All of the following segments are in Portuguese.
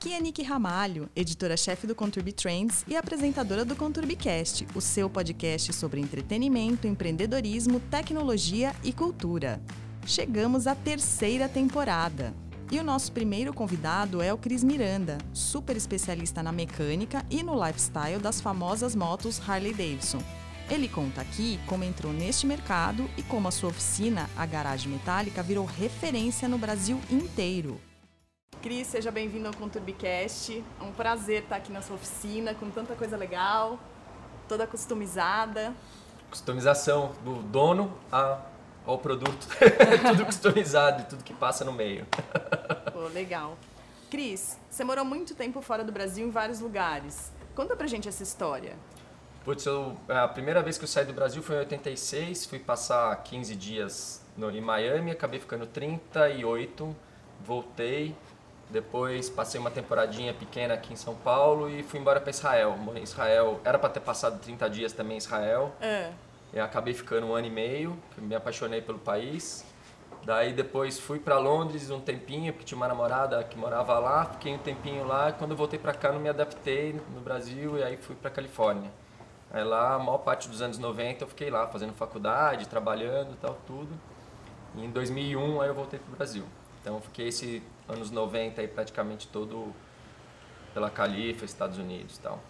Aqui é Nick Ramalho, editora-chefe do Conturbi Trends e apresentadora do ConturbiCast, o seu podcast sobre entretenimento, empreendedorismo, tecnologia e cultura. Chegamos à terceira temporada. E o nosso primeiro convidado é o Cris Miranda, super especialista na mecânica e no lifestyle das famosas motos Harley Davidson. Ele conta aqui como entrou neste mercado e como a sua oficina, a Garagem Metálica, virou referência no Brasil inteiro. Cris, seja bem-vindo ao Conturbicast. É um prazer estar aqui na sua oficina com tanta coisa legal, toda customizada. Customização do dono ao produto. tudo customizado e tudo que passa no meio. Pô, legal. Cris, você morou muito tempo fora do Brasil em vários lugares. Conta pra gente essa história. Putz, eu, a primeira vez que eu saí do Brasil foi em 86, fui passar 15 dias no, em Miami, acabei ficando 38, voltei, depois passei uma temporadinha pequena aqui em São Paulo e fui embora para Israel. Morei em Israel, era para ter passado 30 dias também em Israel. É. E acabei ficando um ano e meio, me apaixonei pelo país. Daí depois fui para Londres um tempinho, porque tinha uma namorada que morava lá, fiquei um tempinho lá. Quando voltei para cá não me adaptei no Brasil e aí fui para Califórnia. Aí lá, a maior parte dos anos 90 eu fiquei lá fazendo faculdade, trabalhando e tal, tudo. E em 2001 aí eu voltei pro Brasil. Então fiquei esse anos 90 aí praticamente todo pela Califa, Estados Unidos e tal.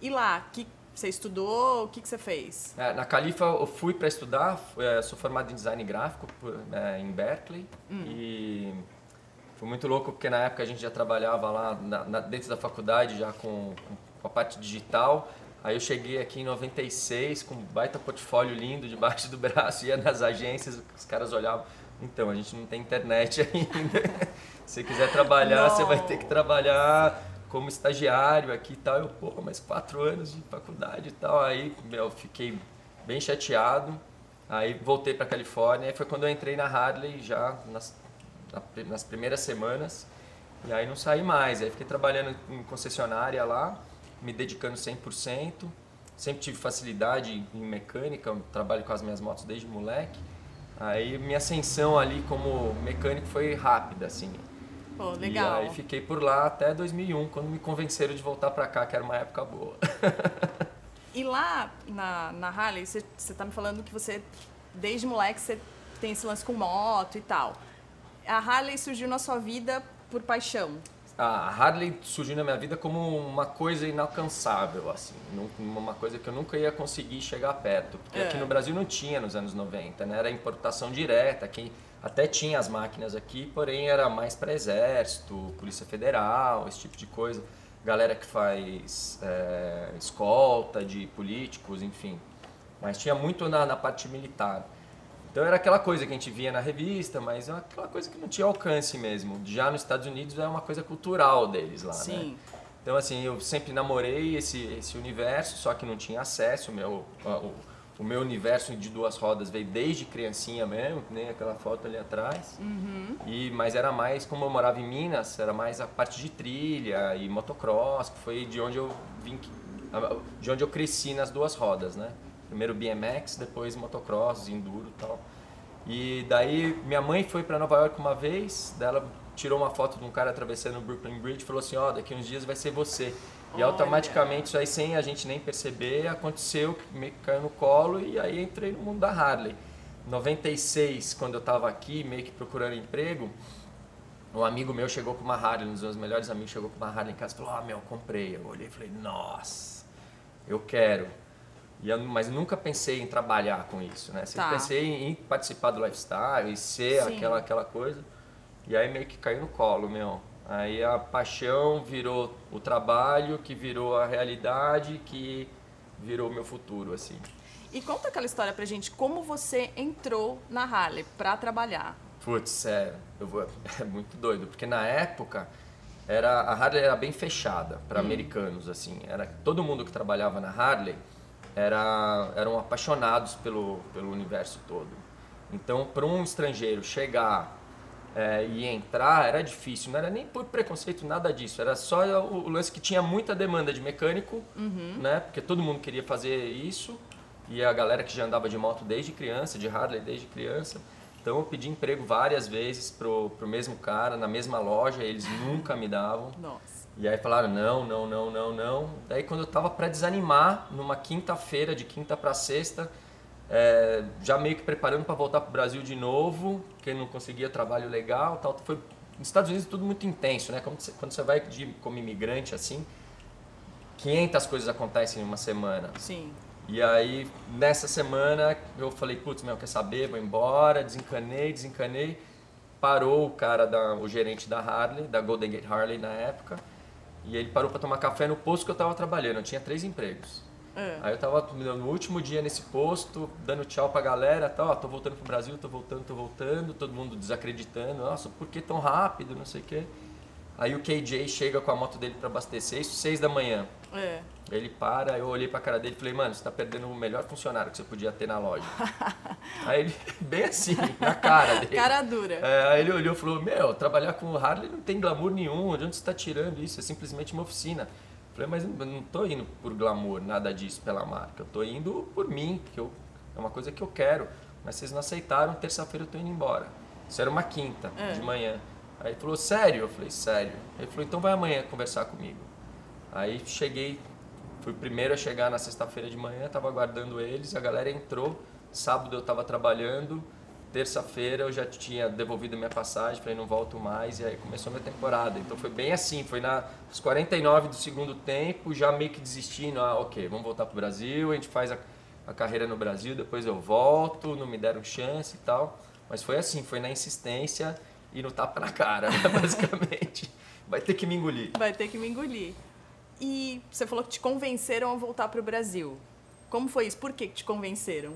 E lá, que você estudou? O que, que você fez? É, na Califa eu fui para estudar, é, sou formado em design gráfico é, em Berkeley hum. e foi muito louco porque na época a gente já trabalhava lá na, na, dentro da faculdade já com, com a parte digital Aí eu cheguei aqui em 96 com um baita portfólio lindo debaixo do braço, ia nas agências, os caras olhavam, então, a gente não tem internet ainda. Se quiser trabalhar, não. você vai ter que trabalhar como estagiário aqui e tal. Eu, pô, mas quatro anos de faculdade e tal. Aí, meu, fiquei bem chateado. Aí voltei para Califórnia e foi quando eu entrei na Harley já nas, nas primeiras semanas. E aí não saí mais. Aí fiquei trabalhando em concessionária lá me dedicando 100%. Sempre tive facilidade em mecânica, trabalho com as minhas motos desde moleque. Aí minha ascensão ali como mecânico foi rápida, assim. Pô, legal. E aí fiquei por lá até 2001, quando me convenceram de voltar para cá, que era uma época boa. e lá na, na Harley, você está me falando que você, desde moleque, você tem esse lance com moto e tal. A Harley surgiu na sua vida por paixão? a Harley surgiu na minha vida como uma coisa inalcançável, assim, uma coisa que eu nunca ia conseguir chegar perto, porque é. aqui no Brasil não tinha nos anos 90, né? Era importação direta, quem até tinha as máquinas aqui, porém era mais para exército, polícia federal, esse tipo de coisa, galera que faz é, escolta de políticos, enfim, mas tinha muito na, na parte militar. Então era aquela coisa que a gente via na revista, mas é aquela coisa que não tinha alcance mesmo. Já nos Estados Unidos é uma coisa cultural deles lá, Sim. né? Então assim, eu sempre namorei esse, esse universo, só que não tinha acesso. O meu, o, o meu universo de duas rodas veio desde criancinha mesmo, que nem aquela foto ali atrás. Uhum. E, mas era mais, como eu morava em Minas, era mais a parte de trilha e motocross, que foi de onde eu vim, de onde eu cresci nas duas rodas, né? Primeiro BMX, depois motocross, enduro e tal. E daí minha mãe foi para Nova York uma vez, dela tirou uma foto de um cara atravessando o Brooklyn Bridge e falou assim, ó, oh, daqui uns dias vai ser você. E automaticamente, isso aí sem a gente nem perceber, aconteceu, meio que caiu no colo e aí entrei no mundo da Harley. 96, quando eu estava aqui, meio que procurando emprego, um amigo meu chegou com uma Harley, um dos meus melhores amigos chegou com uma Harley em casa e falou, ah, meu, comprei. Eu olhei e falei, nossa, eu quero. E, mas nunca pensei em trabalhar com isso, né? Sempre tá. pensei em participar do lifestyle e ser aquela, aquela coisa. E aí meio que caiu no colo, meu. Aí a paixão virou o trabalho, que virou a realidade, que virou o meu futuro, assim. E conta aquela história pra gente, como você entrou na Harley pra trabalhar? Putz, é, eu vou, é muito doido, porque na época era, a Harley era bem fechada para hum. americanos, assim. Era todo mundo que trabalhava na Harley era, eram apaixonados pelo, pelo universo todo. Então, para um estrangeiro chegar é, e entrar era difícil, não era nem por preconceito, nada disso. Era só o, o lance que tinha muita demanda de mecânico, uhum. né? Porque todo mundo queria fazer isso. E a galera que já andava de moto desde criança, de Harley desde criança. Então eu pedi emprego várias vezes pro, pro mesmo cara, na mesma loja, eles nunca me davam. Nossa. E aí falaram não, não, não, não, não. Daí quando eu tava para desanimar, numa quinta-feira, de quinta para sexta, é, já meio que preparando para voltar pro Brasil de novo, porque não conseguia trabalho legal, tal. Foi nos Estados Unidos tudo muito intenso, né? Quando você, quando você vai de, como imigrante assim, 500 coisas acontecem em uma semana. Sim. E aí, nessa semana, eu falei, putz, meu, quer saber? Vou embora, desencanei, desencanei. Parou o cara, da, o gerente da Harley, da Golden Gate Harley na época, e ele parou para tomar café no posto que eu estava trabalhando. Eu tinha três empregos. É. Aí eu tava no último dia nesse posto, dando tchau pra galera, tá, ó, tô voltando pro Brasil, tô voltando, tô voltando, todo mundo desacreditando, nossa, por que tão rápido, não sei o quê. Aí o KJ chega com a moto dele para abastecer, isso seis da manhã. É. Ele para, eu olhei pra cara dele e falei, mano, você tá perdendo o melhor funcionário que você podia ter na loja. aí ele, bem assim, na cara dele. Cara dura. É, aí ele olhou e falou, meu, trabalhar com o Harley não tem glamour nenhum, de onde você tá tirando isso? É simplesmente uma oficina. Eu falei, mas eu não tô indo por glamour, nada disso pela marca. Eu tô indo por mim, que eu, é uma coisa que eu quero. Mas vocês não aceitaram, terça-feira eu tô indo embora. Isso era uma quinta É. de manhã. Aí ele falou, sério? Eu falei, sério. Ele falou, então vai amanhã conversar comigo. Aí cheguei, fui o primeiro a chegar na sexta-feira de manhã, tava aguardando eles, a galera entrou. Sábado eu tava trabalhando, terça-feira eu já tinha devolvido minha passagem, falei, não volto mais, e aí começou a minha temporada. Então foi bem assim, foi na, nos 49 do segundo tempo, já meio que desistindo, ah, ok, vamos voltar pro Brasil, a gente faz a, a carreira no Brasil, depois eu volto, não me deram chance e tal. Mas foi assim, foi na insistência e no tapa na cara, né, basicamente. Vai ter que me engolir. Vai ter que me engolir. E você falou que te convenceram a voltar pro Brasil. Como foi isso? Por que que te convenceram?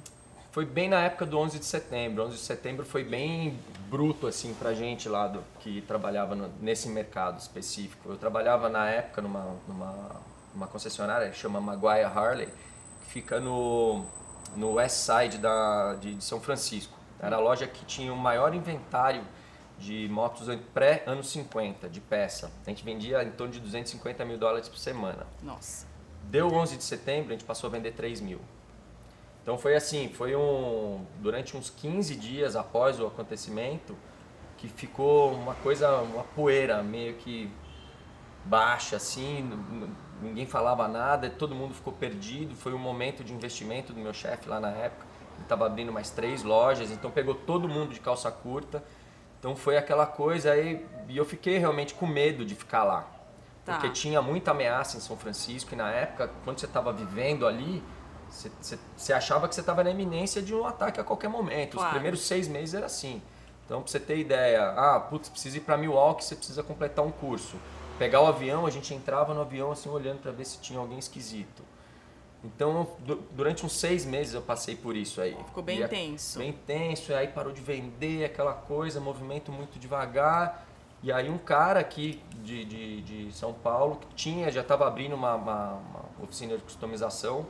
Foi bem na época do 11 de setembro. 11 de setembro foi bem bruto assim pra gente lá do, que trabalhava no- nesse mercado específico. Eu trabalhava na época numa, numa, numa concessionária que chama Maguire Harley, que fica no, no West Side da, de, de São Francisco. Era a loja que tinha o maior inventário de motos pré-anos 50, de peça. A gente vendia em torno de 250 mil dólares por semana. Nossa. Deu 11 de setembro, a gente passou a vender 3 mil. Então foi assim, foi um durante uns 15 dias após o acontecimento que ficou uma coisa, uma poeira meio que baixa assim, ninguém falava nada, todo mundo ficou perdido. Foi um momento de investimento do meu chefe lá na época. Ele estava abrindo mais três lojas, então pegou todo mundo de calça curta. Então foi aquela coisa aí e eu fiquei realmente com medo de ficar lá. Tá. Porque tinha muita ameaça em São Francisco e na época, quando você estava vivendo ali, você, achava que você estava na iminência de um ataque a qualquer momento. Os Claro. primeiros seis meses era assim. Então, pra você ter ideia, ah, putz, precisa ir para Milwaukee, você precisa completar um curso. Pegar o avião, a gente entrava no avião assim, olhando para ver se tinha alguém esquisito. Então, du- durante uns seis meses eu passei por isso aí. Ficou bem E a- tenso. Bem tenso, e aí parou de vender, aquela coisa, movimento muito devagar. E aí um cara aqui de, de, de São Paulo, que tinha, já estava abrindo uma, uma, uma oficina de customização.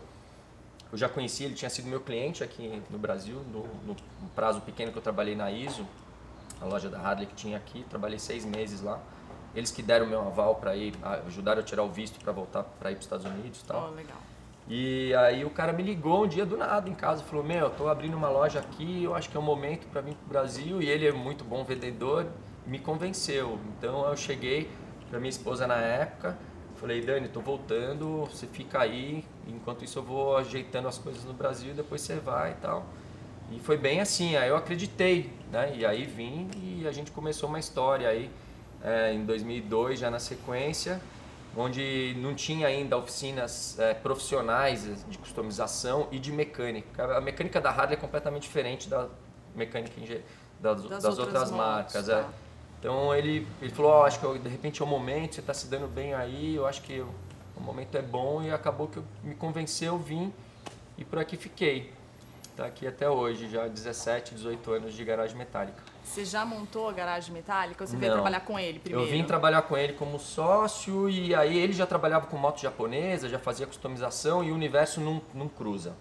Eu já conheci, ele tinha sido meu cliente aqui no Brasil, no, no prazo pequeno que eu trabalhei na ISO, a loja da Harley que tinha aqui. Trabalhei seis meses lá. Eles que deram meu aval para ir, ajudaram a tirar o visto para voltar para ir para os Estados Unidos e tal. Oh, legal. E aí o cara me ligou um dia do nada em casa, falou: "Meu, eu tô abrindo uma loja aqui, eu acho que é o momento para vir pro Brasil". E ele é muito bom vendedor, me convenceu. Então eu cheguei para minha esposa na época, falei: "Dani, tô voltando, você fica aí, enquanto isso eu vou ajeitando as coisas no Brasil, depois você vai e tal". E foi bem assim, aí eu acreditei, né? E aí vim e a gente começou uma história aí é, em 2002 já na sequência onde não tinha ainda oficinas eh, profissionais de customização e de mecânica. A mecânica da Harley é completamente diferente da mecânica das, Das das outras outras, marcas. tá. é. Então ele, ele falou, "Ó, acho que eu- de repente é o momento, você está se dando bem aí, eu acho que o momento é bom e acabou que eu, me convenceu, vim e por aqui fiquei. Tá aqui até hoje, já 17, 18 anos de garagem metálica. Você já montou a garagem metálica ou você veio trabalhar com ele primeiro? Eu vim trabalhar com ele como sócio e aí ele já trabalhava com moto japonesa, já fazia customização e o universo não, não cruza.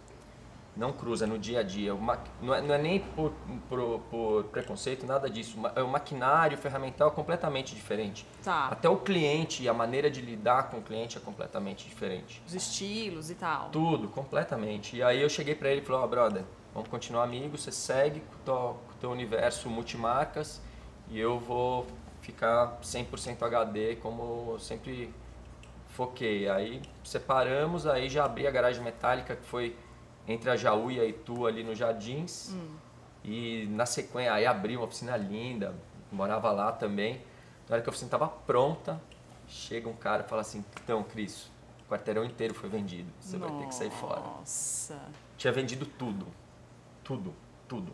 Não cruza no dia a dia. Ma- não, é, não é nem por, por- por preconceito, nada disso. É O maquinário, o ferramental é completamente diferente. Tá. Até o cliente e a maneira de lidar com o cliente é completamente diferente. Os estilos e tal. Tudo, completamente. E aí eu cheguei pra ele e falei, ó, brother, vamos continuar amigos, você segue com o teu, com o teu universo multimarcas e eu vou ficar 100% HD como eu sempre foquei. Aí separamos, aí já abri a garagem metálica que foi entre a Jaú e a Itu ali nos Jardins. Hum. E na sequência, aí abri uma oficina linda, morava lá também. Na hora que a oficina estava pronta, chega um cara e fala assim: Então, Cris, o quarteirão inteiro foi vendido, você Nossa. vai ter que sair fora. Nossa. Tinha vendido tudo. Tudo, tudo,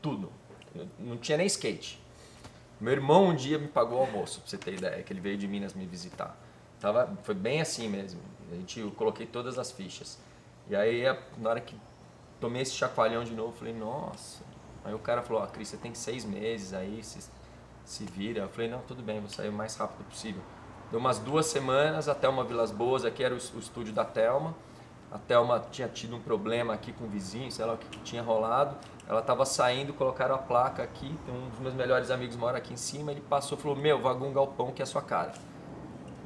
tudo. Não tinha nem skate. Meu irmão um dia me pagou o almoço, pra você ter ideia, que ele veio de Minas me visitar. Tava, foi bem assim mesmo. A gente, eu coloquei todas as fichas. E aí, na hora que tomei esse chacoalhão de novo, falei, nossa. Aí o cara falou, ó, oh, Cris, você tem seis meses aí, se, se vira. Eu falei, não, tudo bem, vou sair o mais rápido possível. Deu umas duas semanas, a Thelma Vilas Boas, aqui era o, o estúdio da Thelma. A Thelma tinha tido um problema aqui com o vizinho, sei lá o que tinha rolado. Ela estava saindo, colocaram a placa aqui, um dos meus melhores amigos mora aqui em cima, ele passou e falou, meu, Vagão Galpão que é a sua cara.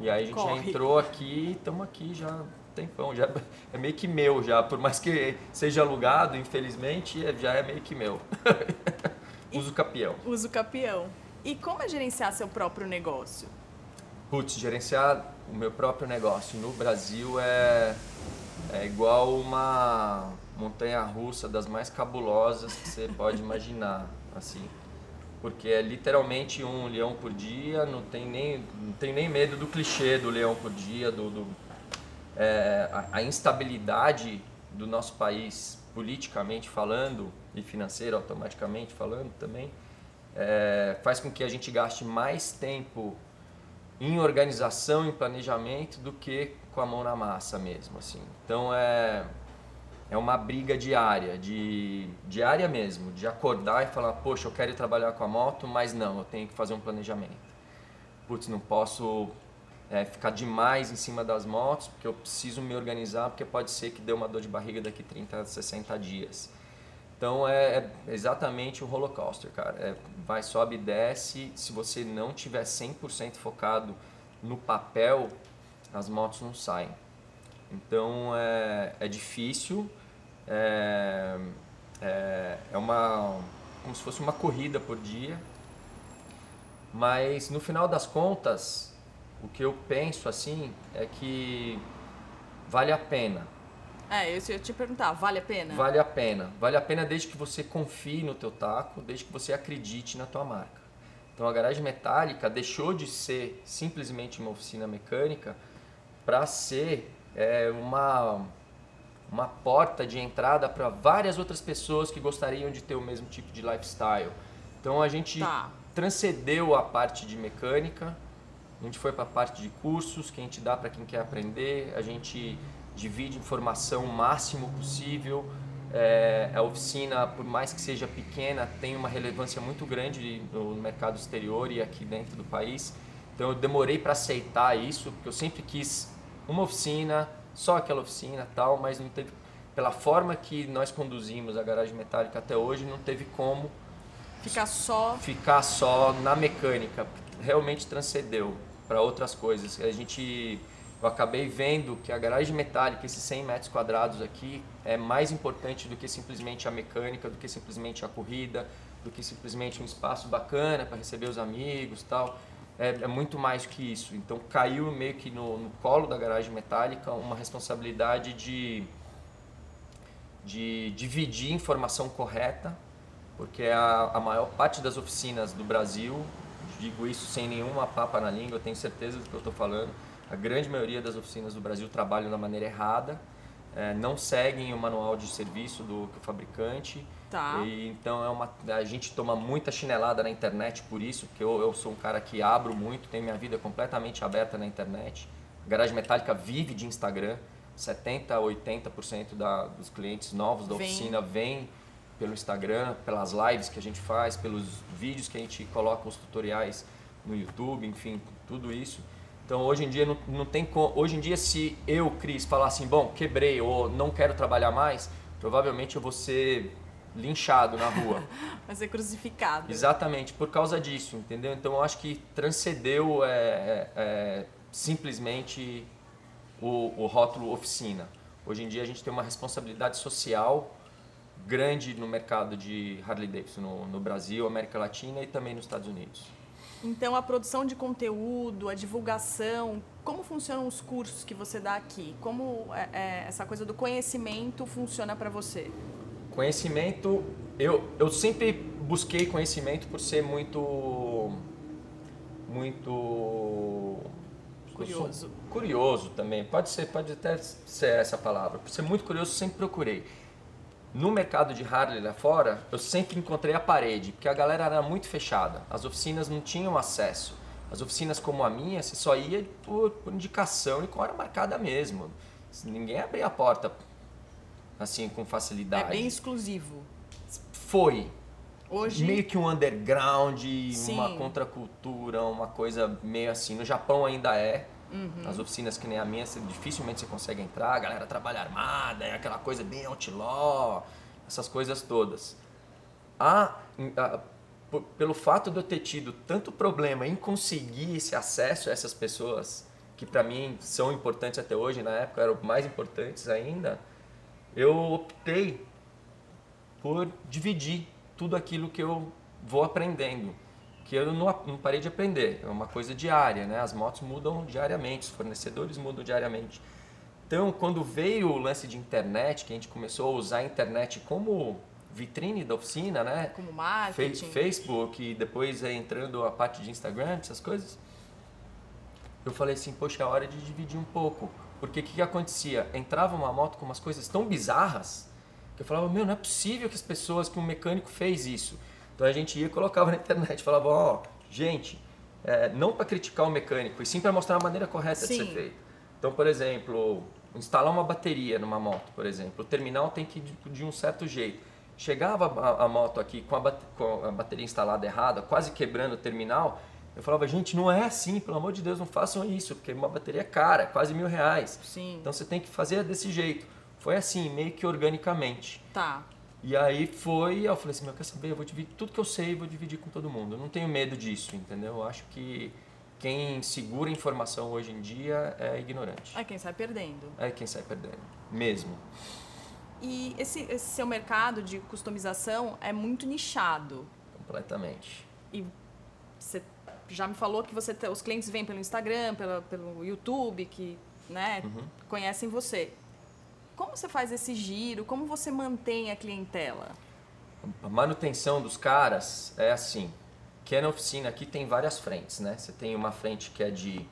E aí a gente Corre. já entrou aqui, estamos aqui já tempão, já é meio que meu já, por mais que seja alugado, infelizmente, é, já é meio que meu. Uso capião. Uso capião. E como é gerenciar seu próprio negócio? Putz, gerenciar o meu próprio negócio no Brasil é, é igual uma montanha russa das mais cabulosas que você pode imaginar, assim. Porque é literalmente um leão por dia, não tem nem, não tem nem medo do clichê do leão por dia, do, do é, a, a, instabilidade do nosso país, politicamente falando e financeiro automaticamente falando também, é, faz com que a gente gaste mais tempo em organização, em planejamento, do que com a mão na massa mesmo. Assim. Então é, é uma briga diária, de, diária mesmo, de acordar e falar, poxa, eu quero trabalhar com a moto, mas não, eu tenho que fazer um planejamento. Putz, não posso é, ficar demais em cima das motos, porque eu preciso me organizar, porque pode ser que dê uma dor de barriga daqui 30, 60 dias. Então é, é exatamente o holocauster, cara. É, vai, sobe e desce. Se você não tiver 100% focado no papel, as motos não saem. Então é, é difícil, é, é, é uma como se fosse uma corrida por dia, mas no final das contas o que eu penso assim é que vale a pena. É, eu ia te perguntar, vale a pena? Vale a pena. Vale a pena desde que você confie no teu taco, desde que você acredite na tua marca. Então a garagem metálica deixou de ser simplesmente uma oficina mecânica para ser é, uma uma porta de entrada para várias outras pessoas que gostariam de ter o mesmo tipo de lifestyle. Então a gente tá. transcendeu a parte de mecânica a gente foi para a parte de cursos que a gente dá para quem quer aprender, a gente divide informação o máximo possível. É, a oficina, por mais que seja pequena, tem uma relevância muito grande no mercado exterior e aqui dentro do país. Então eu demorei para aceitar isso, porque eu sempre quis uma oficina, só aquela oficina tal, mas não teve pela forma que nós conduzimos a garagem metálica até hoje, não teve como ficar só ficar só na mecânica. Realmente transcendeu para outras coisas. A gente, eu acabei vendo que a garagem metálica, esses 100 metros quadrados aqui, é mais importante do que simplesmente a mecânica, do que simplesmente a corrida, do que simplesmente um espaço bacana para receber os amigos tal. É, é, muito mais que isso. Então caiu meio que no, no colo da garagem metálica uma responsabilidade de, de dividir informação correta, porque a, a maior parte das oficinas do Brasil digo isso sem nenhuma papa na língua, tenho certeza do que eu estou falando. A grande maioria das oficinas do Brasil trabalham da maneira errada, é, não seguem o manual de serviço do, do fabricante. Tá. E, então é uma, a gente toma muita chinelada na internet por isso, porque eu, eu sou um cara que abro muito, tenho minha vida completamente aberta na internet. A Garagem Metálica vive de Instagram. 70 a 80% da, dos clientes novos da Vem. oficina vêm pelo Instagram, pelas lives que a gente faz, pelos vídeos que a gente coloca os tutoriais no YouTube, enfim, tudo isso. Então hoje em dia não, não tem hoje em dia se eu, Cris, falar assim, bom, quebrei ou não quero trabalhar mais, provavelmente eu vou ser linchado na rua. Vai ser crucificado. Exatamente, por causa disso, entendeu? Então eu acho que transcendeu é, é, é, simplesmente o, o rótulo oficina. Hoje em dia a gente tem uma responsabilidade social grande no mercado de Harley Davidson no, no Brasil, América Latina e também nos Estados Unidos. Então, a produção de conteúdo, a divulgação, como funcionam os cursos que você dá aqui? Como é, é, essa coisa do conhecimento funciona para você? Conhecimento, eu, eu sempre busquei conhecimento por ser muito. Muito. Curioso. Curioso também, pode ser, pode até ser essa palavra. Por ser muito curioso, sempre procurei. No mercado de Harley lá fora, eu sempre encontrei a parede, porque a galera era muito fechada. As oficinas não tinham acesso. As oficinas como a minha, você só ia por, por indicação e com hora marcada mesmo. Ninguém abria a porta assim com facilidade. É bem exclusivo. Foi. Hoje Meio que um underground, Sim. uma contracultura, uma coisa meio assim. No Japão ainda é. Uhum. As oficinas que nem a minha, você- dificilmente você consegue entrar, a galera trabalha armada, é aquela coisa bem outlaw, essas coisas todas. A, a- pelo fato de eu ter tido tanto problema em conseguir esse acesso a essas pessoas, que para mim são importantes até hoje, na época eram mais importantes ainda, eu optei por dividir tudo aquilo que eu vou aprendendo. Que eu não, não parei de aprender, é uma coisa diária, né? As motos mudam diariamente, os fornecedores mudam diariamente. Então, quando veio o lance de internet, que a gente começou a usar a internet como vitrine da oficina, né? como Fe- marketing. Facebook e depois é entrando a parte de Instagram, essas coisas. Eu falei assim, poxa, é hora de dividir um pouco. Porque o que, que acontecia? Entrava uma moto com umas coisas tão bizarras que eu falava, meu, não é possível que as pessoas, que um mecânico fez isso. Então a gente ia e colocava na internet, falava, ó, gente, é, não para criticar o mecânico, e sim para mostrar a maneira correta de Sim. ser feito. Então, por exemplo, instalar uma bateria numa moto, por exemplo, o terminal tem que ir de, de um certo jeito. Chegava a, a moto aqui com a, com a bateria instalada errada, quase quebrando o terminal, eu falava, gente, não é assim, pelo amor de Deus, não façam isso, porque uma bateria é cara, quase mil reais. Sim. Então você tem que fazer desse jeito. Foi assim, meio que organicamente. Tá. E aí foi, eu falei assim, meu, quer saber, eu vou dividir tudo que eu sei, vou dividir com todo mundo. Eu não tenho medo disso, entendeu? Eu acho que quem segura informação hoje em dia é ignorante. É quem sai perdendo. É quem sai perdendo, mesmo. E esse, esse seu mercado de customização é muito nichado. Completamente. E você já me falou que você te- os clientes vêm pelo Instagram, pela, pelo YouTube, que né, Uhum. conhecem você. Como você faz esse giro? Como você mantém a clientela? A manutenção dos caras é assim, que é na oficina aqui tem várias frentes, né? Você tem uma frente que é de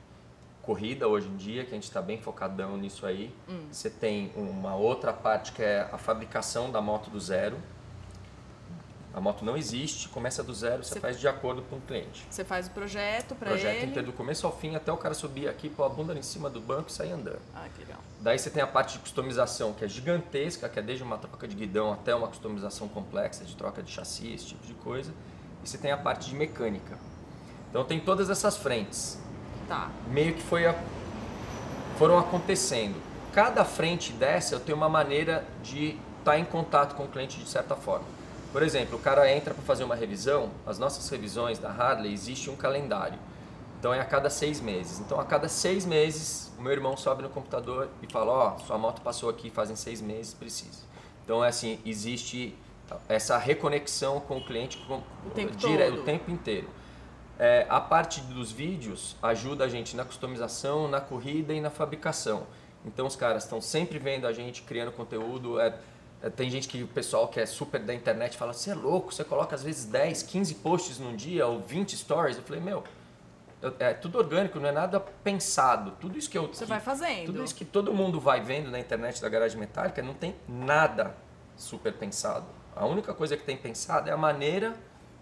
corrida hoje em dia, que a gente está bem focadão nisso aí. Você tem uma outra parte que é a fabricação da moto do zero. A moto não existe, começa do zero, você Você- faz de acordo com o cliente. Você faz o projeto para Projeto ele. inteiro do começo ao fim, até o cara subir aqui, pôr a bunda em cima do banco e sair andando. Ah, que legal. Daí você tem a parte de customização, que é gigantesca, que é desde uma troca de guidão até uma customização complexa de troca de chassi, esse tipo de coisa. E você tem a parte de mecânica. Então tem todas essas frentes. Tá. Meio que foi a- foram acontecendo. Cada frente dessa eu tenho uma maneira de estar em contato com o cliente de certa forma. Por exemplo, o cara entra para fazer uma revisão, as nossas revisões da Harley existe um calendário. Então é a cada seis meses. Então a cada seis meses o meu irmão sobe no computador e fala, ó, sua moto passou aqui fazem seis meses, precisa. Então é assim, existe essa reconexão com o cliente com, O tempo dire- todo. o tempo inteiro. É, a parte dos vídeos ajuda a gente na customização, na corrida e na fabricação. Então os caras estão sempre vendo a gente criando conteúdo. É, tem gente que o pessoal que é super da internet fala: você é louco, você coloca às vezes 10, 15 posts num dia ou 20 stories. Eu falei: meu, eu- é tudo orgânico, não é nada pensado. Tudo isso que eu. Você que- vai fazendo. Tudo isso que todo mundo vai vendo na internet da garagem metálica não tem nada super pensado. A única coisa que tem pensado é a maneira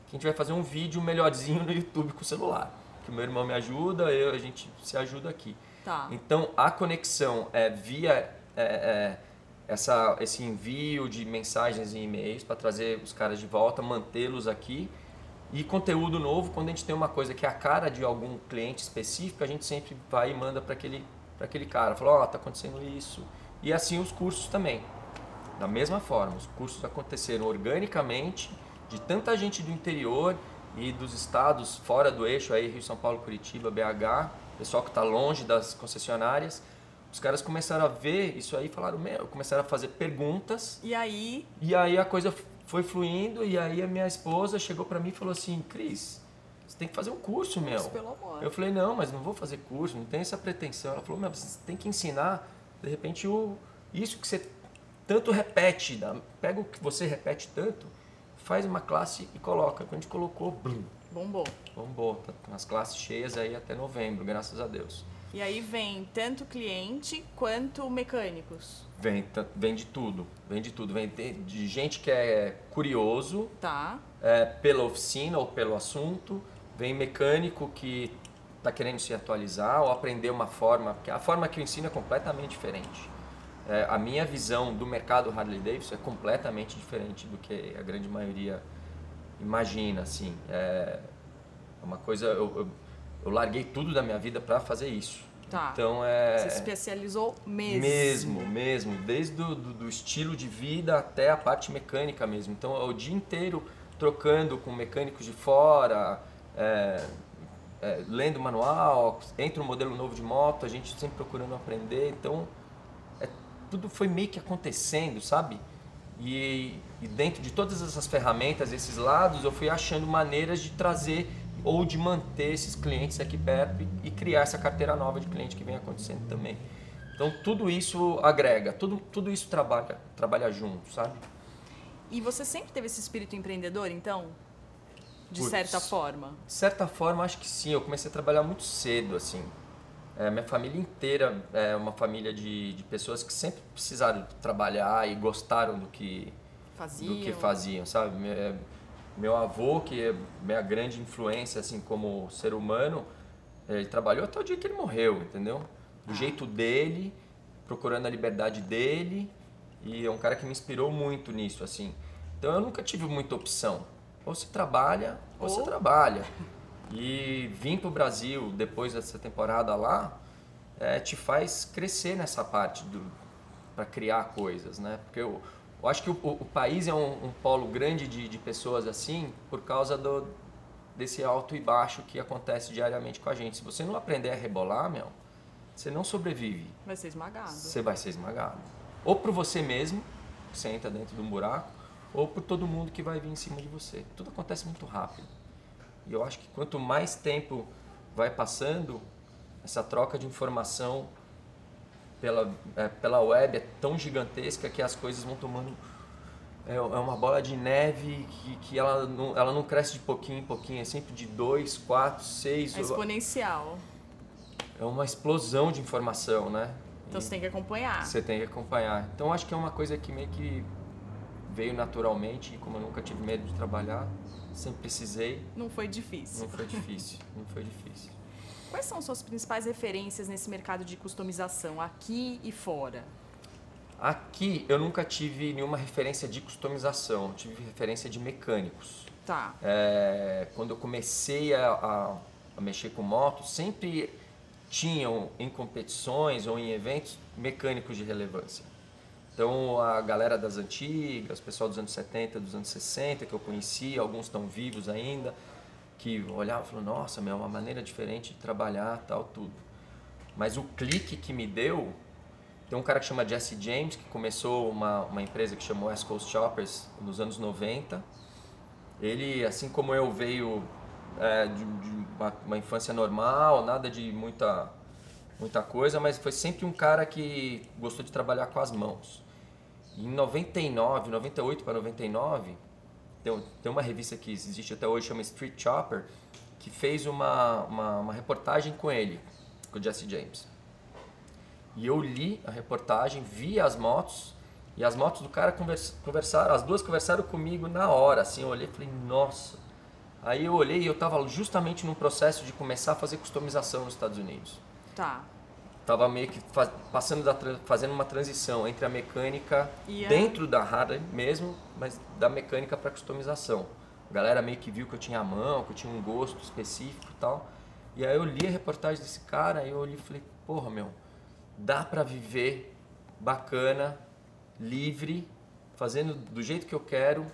que a gente vai fazer um vídeo melhorzinho no YouTube com o celular. Que o meu irmão me ajuda, eu, a gente se ajuda aqui. Tá. Então a conexão é via é, é, essa, esse envio de mensagens e e-mails para trazer os caras de volta, mantê-los aqui. E conteúdo novo, quando a gente tem uma coisa que é a cara de algum cliente específico, a gente sempre vai e manda para aquele, aquele cara. Fala, ó, tá acontecendo isso. E assim os cursos também. Da mesma forma, os cursos aconteceram organicamente, de tanta gente do interior e dos estados fora do eixo, aí Rio, São Paulo, Curitiba, BH, pessoal que está longe das concessionárias, os caras começaram a ver isso aí e falaram, meu, começaram a fazer perguntas. E aí? E aí a coisa foi fluindo e aí a minha esposa chegou para mim e falou assim, Cris, você tem que fazer um curso, meu. Isso, pelo amor. Eu falei, não, mas não vou fazer curso, não tem essa pretensão. Ela falou, meu, você tem que ensinar, de repente, o, isso que você tanto repete, pega o que você repete tanto, faz uma classe e coloca. Quando a gente colocou, blum. Bombou. Bombou. Tá com as classes cheias aí até novembro, graças a Deus. E aí vem tanto cliente quanto mecânicos. Vem, vem de tudo, vem de tudo. Vem de gente que é curioso tá. É, pela oficina ou pelo assunto. Vem mecânico que está querendo se atualizar ou aprender uma forma, porque a forma que eu ensino é completamente diferente. É, a minha visão do mercado Harley Davidson é completamente diferente do que a grande maioria imagina. Assim, é uma coisa. Eu, eu, eu larguei tudo da minha vida para fazer isso. Tá. Então é. Você se especializou mesmo. Mesmo, mesmo. Desde do, do, do, estilo de vida até a parte mecânica mesmo. Então é o dia inteiro trocando com mecânicos de fora, é, é, lendo manual, entra um modelo novo de moto, a gente sempre procurando aprender. Então é, tudo foi meio que acontecendo, sabe? E, e dentro de todas essas ferramentas, esses lados, eu fui achando maneiras de trazer ou de manter esses clientes aqui perto e, e criar essa carteira nova de cliente que vem acontecendo também. Então tudo isso agrega, tudo, tudo isso trabalha, trabalha junto, sabe? E você sempre teve esse espírito empreendedor, então? De Puts, certa forma? De certa forma, acho que sim. Eu comecei a trabalhar muito cedo, assim. É, minha família inteira é uma família de, de pessoas que sempre precisaram trabalhar e gostaram do que faziam, do que faziam sabe? Meu avô, que é minha grande influência assim como ser humano, ele trabalhou até o dia que ele morreu, entendeu? Do ah. jeito dele, procurando a liberdade dele, e é um cara que me inspirou muito nisso, assim. Então eu nunca tive muita opção. Ou você trabalha, ou, ou... você trabalha. E vim para o Brasil depois dessa temporada lá, é, te faz crescer nessa parte do para criar coisas, né? Porque eu, eu acho que o, o país é um, um polo grande de, de, pessoas assim por causa do, desse alto e baixo que acontece diariamente com a gente. Se você não aprender a rebolar, meu, você não sobrevive. Vai ser esmagado. Você vai ser esmagado. Ou por você mesmo, que você entra dentro de um buraco, ou por todo mundo que vai vir em cima de você. Tudo acontece muito rápido. E eu acho que quanto mais tempo vai passando, essa troca de informação pela, é, pela web é tão gigantesca que as coisas vão tomando. É, é uma bola de neve que, que ela, não, ela não cresce de pouquinho em pouquinho, é sempre de 2, 4, 6. É exponencial. É uma explosão de informação, né? Então e você tem que acompanhar. Você tem que acompanhar. Então acho que é uma coisa que meio que veio naturalmente, e como eu nunca tive medo de trabalhar, sempre precisei. Não foi difícil. Não foi difícil, não foi difícil. Quais são suas principais referências nesse mercado de customização, aqui e fora? Aqui eu nunca tive nenhuma referência de customização, eu tive referência de mecânicos. Tá. É, quando eu comecei a, a, a mexer com moto, sempre tinham em competições ou em eventos mecânicos de relevância. Então a galera das antigas, o pessoal dos anos 70, dos anos 60 que eu conhecia, alguns estão vivos ainda, que olhava e falou, nossa, é uma maneira diferente de trabalhar, tal, tudo. Mas o clique que me deu, tem um cara que chama Jesse James, que começou uma, uma empresa que chamou West Coast Shoppers nos anos 90. Ele, assim como eu, veio é, de, de uma, uma, infância normal, nada de muita, muita coisa, mas foi sempre um cara que gostou de trabalhar com as mãos. Em 99, 98 para 99, tem, tem uma revista que existe até hoje, chama Street Chopper, que fez uma, uma, uma reportagem com ele, com o Jesse James. E eu li a reportagem, vi as motos, e as motos do cara conversaram, as duas conversaram comigo na hora, assim, eu olhei e falei, nossa. Aí eu olhei e eu estava justamente num processo de começar a fazer customização nos Estados Unidos. Tá tava meio que faz, passando da, fazendo uma transição entre a mecânica yeah. dentro da Harley mesmo, mas da mecânica para customização. A galera meio que viu que eu tinha a mão, que eu tinha um gosto específico e tal. E aí eu li a reportagem desse cara e eu olhei e falei, porra, meu, dá para viver bacana, livre, fazendo do jeito que eu quero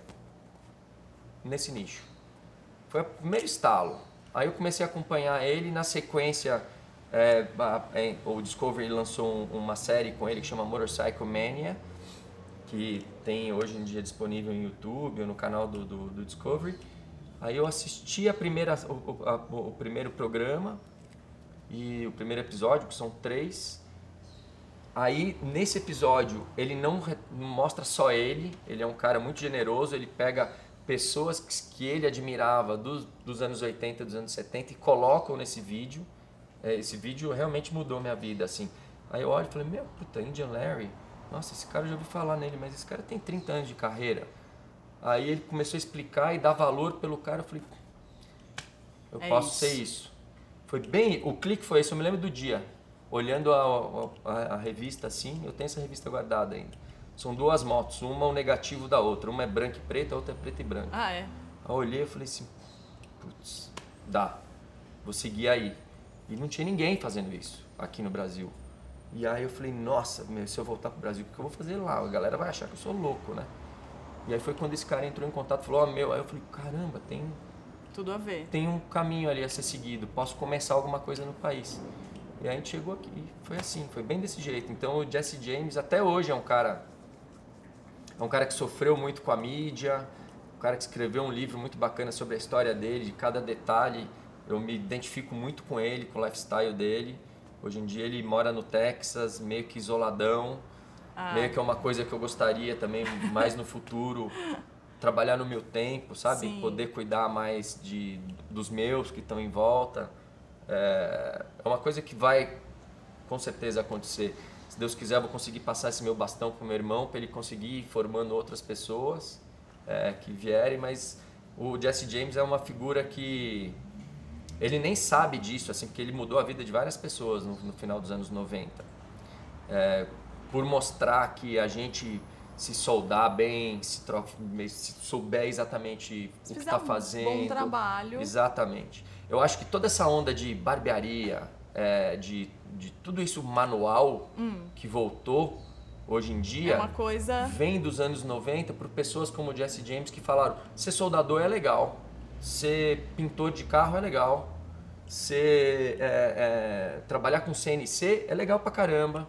nesse nicho. Foi o primeiro estalo. Aí eu comecei a acompanhar ele na sequência É, é, o Discovery lançou um, uma série com ele que chama Motorcycle Mania, que tem hoje em dia disponível no YouTube ou no canal do, do, do Discovery. Aí eu assisti a primeira, o, a, o primeiro programa e o primeiro episódio, que são três. Aí nesse episódio ele não mostra só ele, ele é um cara muito generoso, ele pega pessoas que ele admirava dos, dos anos 80, dos anos 70 e colocam nesse vídeo. É, esse vídeo realmente mudou minha vida, assim. Aí eu olho e falei, meu, puta, Indian Larry, nossa, esse cara eu já ouvi falar nele, mas esse cara tem 30 anos de carreira. Aí ele começou a explicar e dar valor pelo cara, eu falei, eu é posso isso. ser isso. Foi bem, o clique foi esse, eu me lembro do dia. Olhando a, a, a revista assim, eu tenho essa revista guardada ainda. São duas motos, uma o negativo da outra. Uma é branca e preta, a outra é preta e branca. Ah, é? Aí eu olhei e falei assim, putz, dá, vou seguir aí. E não tinha ninguém fazendo isso aqui no Brasil. E aí eu falei, nossa, meu, se eu voltar pro Brasil, o que eu vou fazer lá? A galera vai achar que eu sou louco, né? E aí foi quando esse cara entrou em contato e falou, ó, oh, meu, aí eu falei, caramba, tem... Tudo a ver. Tem um caminho ali a ser seguido, posso começar alguma coisa no país. E aí a gente chegou aqui, foi assim, foi bem desse jeito. Então o Jesse James até hoje é um cara... É um cara que sofreu muito com a mídia, um cara que escreveu um livro muito bacana sobre a história dele, de cada detalhe. Eu me identifico muito com ele, com o lifestyle dele. Hoje em dia ele mora no Texas, meio que isoladão. Ah. Meio que é uma coisa que eu gostaria também mais no futuro trabalhar no meu tempo, sabe? Sim. Poder cuidar mais de dos meus que estão em volta. É, é uma coisa que vai com certeza acontecer. Se Deus quiser, eu vou conseguir passar esse meu bastão pro meu irmão para ele conseguir ir formando outras pessoas é, que vierem, mas o Jesse James é uma figura que ele nem sabe disso, assim, porque ele mudou a vida de várias pessoas no, no final dos anos 90. É, por mostrar que a gente se soldar bem, se, troca, se souber exatamente se o que está um fazendo. Bom trabalho. Exatamente. Eu acho que toda essa onda de barbearia, é, de, de tudo isso manual hum. que voltou hoje em dia, é coisa... vem dos anos 90 por pessoas como o Jesse James que falaram: ser soldador é legal, ser pintor de carro é legal, ser é, é, trabalhar com CNC é legal pra caramba.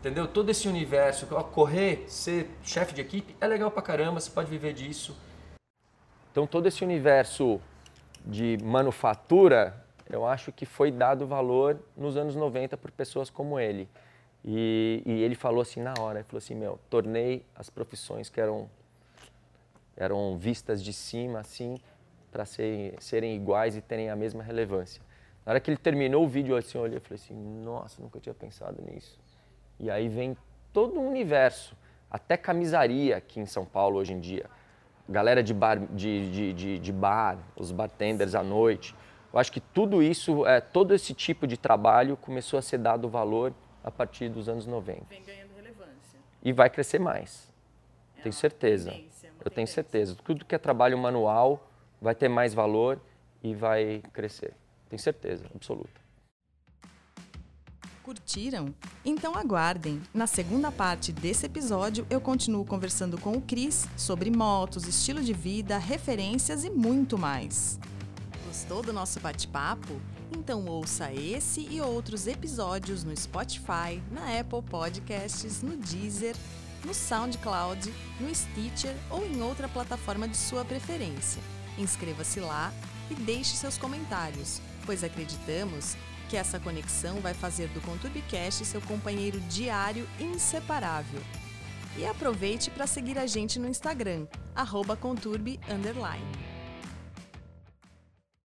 Entendeu? Todo esse universo, correr, ser chefe de equipe é legal pra caramba, você pode viver disso. Então todo esse universo de manufatura, eu acho que foi dado valor nos anos 90 por pessoas como ele. E, e ele falou assim na hora, ele falou assim, meu, tornei as profissões que eram eram vistas de cima assim para serem, serem iguais e terem a mesma relevância. Na hora que ele terminou o vídeo, assim, eu olhei e falei assim, nossa, nunca tinha pensado nisso. E aí vem todo um universo, até camisaria aqui em São Paulo hoje em dia. Galera de bar, de, de, de, de bar os bartenders à noite. Eu acho que tudo isso, é, todo esse tipo de trabalho começou a ser dado valor a partir dos anos 90. Vem ganhando relevância. E vai crescer mais. É tenho certeza. Tendência, Eu tenho certeza. Tudo que é trabalho manual vai ter mais valor e vai crescer. Tenho certeza absoluta. Curtiram? Então aguardem! Na segunda parte desse episódio, eu continuo conversando com o Cris sobre motos, estilo de vida, referências e muito mais. Gostou do nosso bate-papo? Então ouça esse e outros episódios no Spotify, na Apple Podcasts, no Deezer, no SoundCloud, no Stitcher ou em outra plataforma de sua preferência. Inscreva-se lá e deixe seus comentários, pois acreditamos que essa conexão vai fazer do ConturbiCast seu companheiro diário inseparável. E aproveite para seguir a gente no Instagram, arroba conturbi__.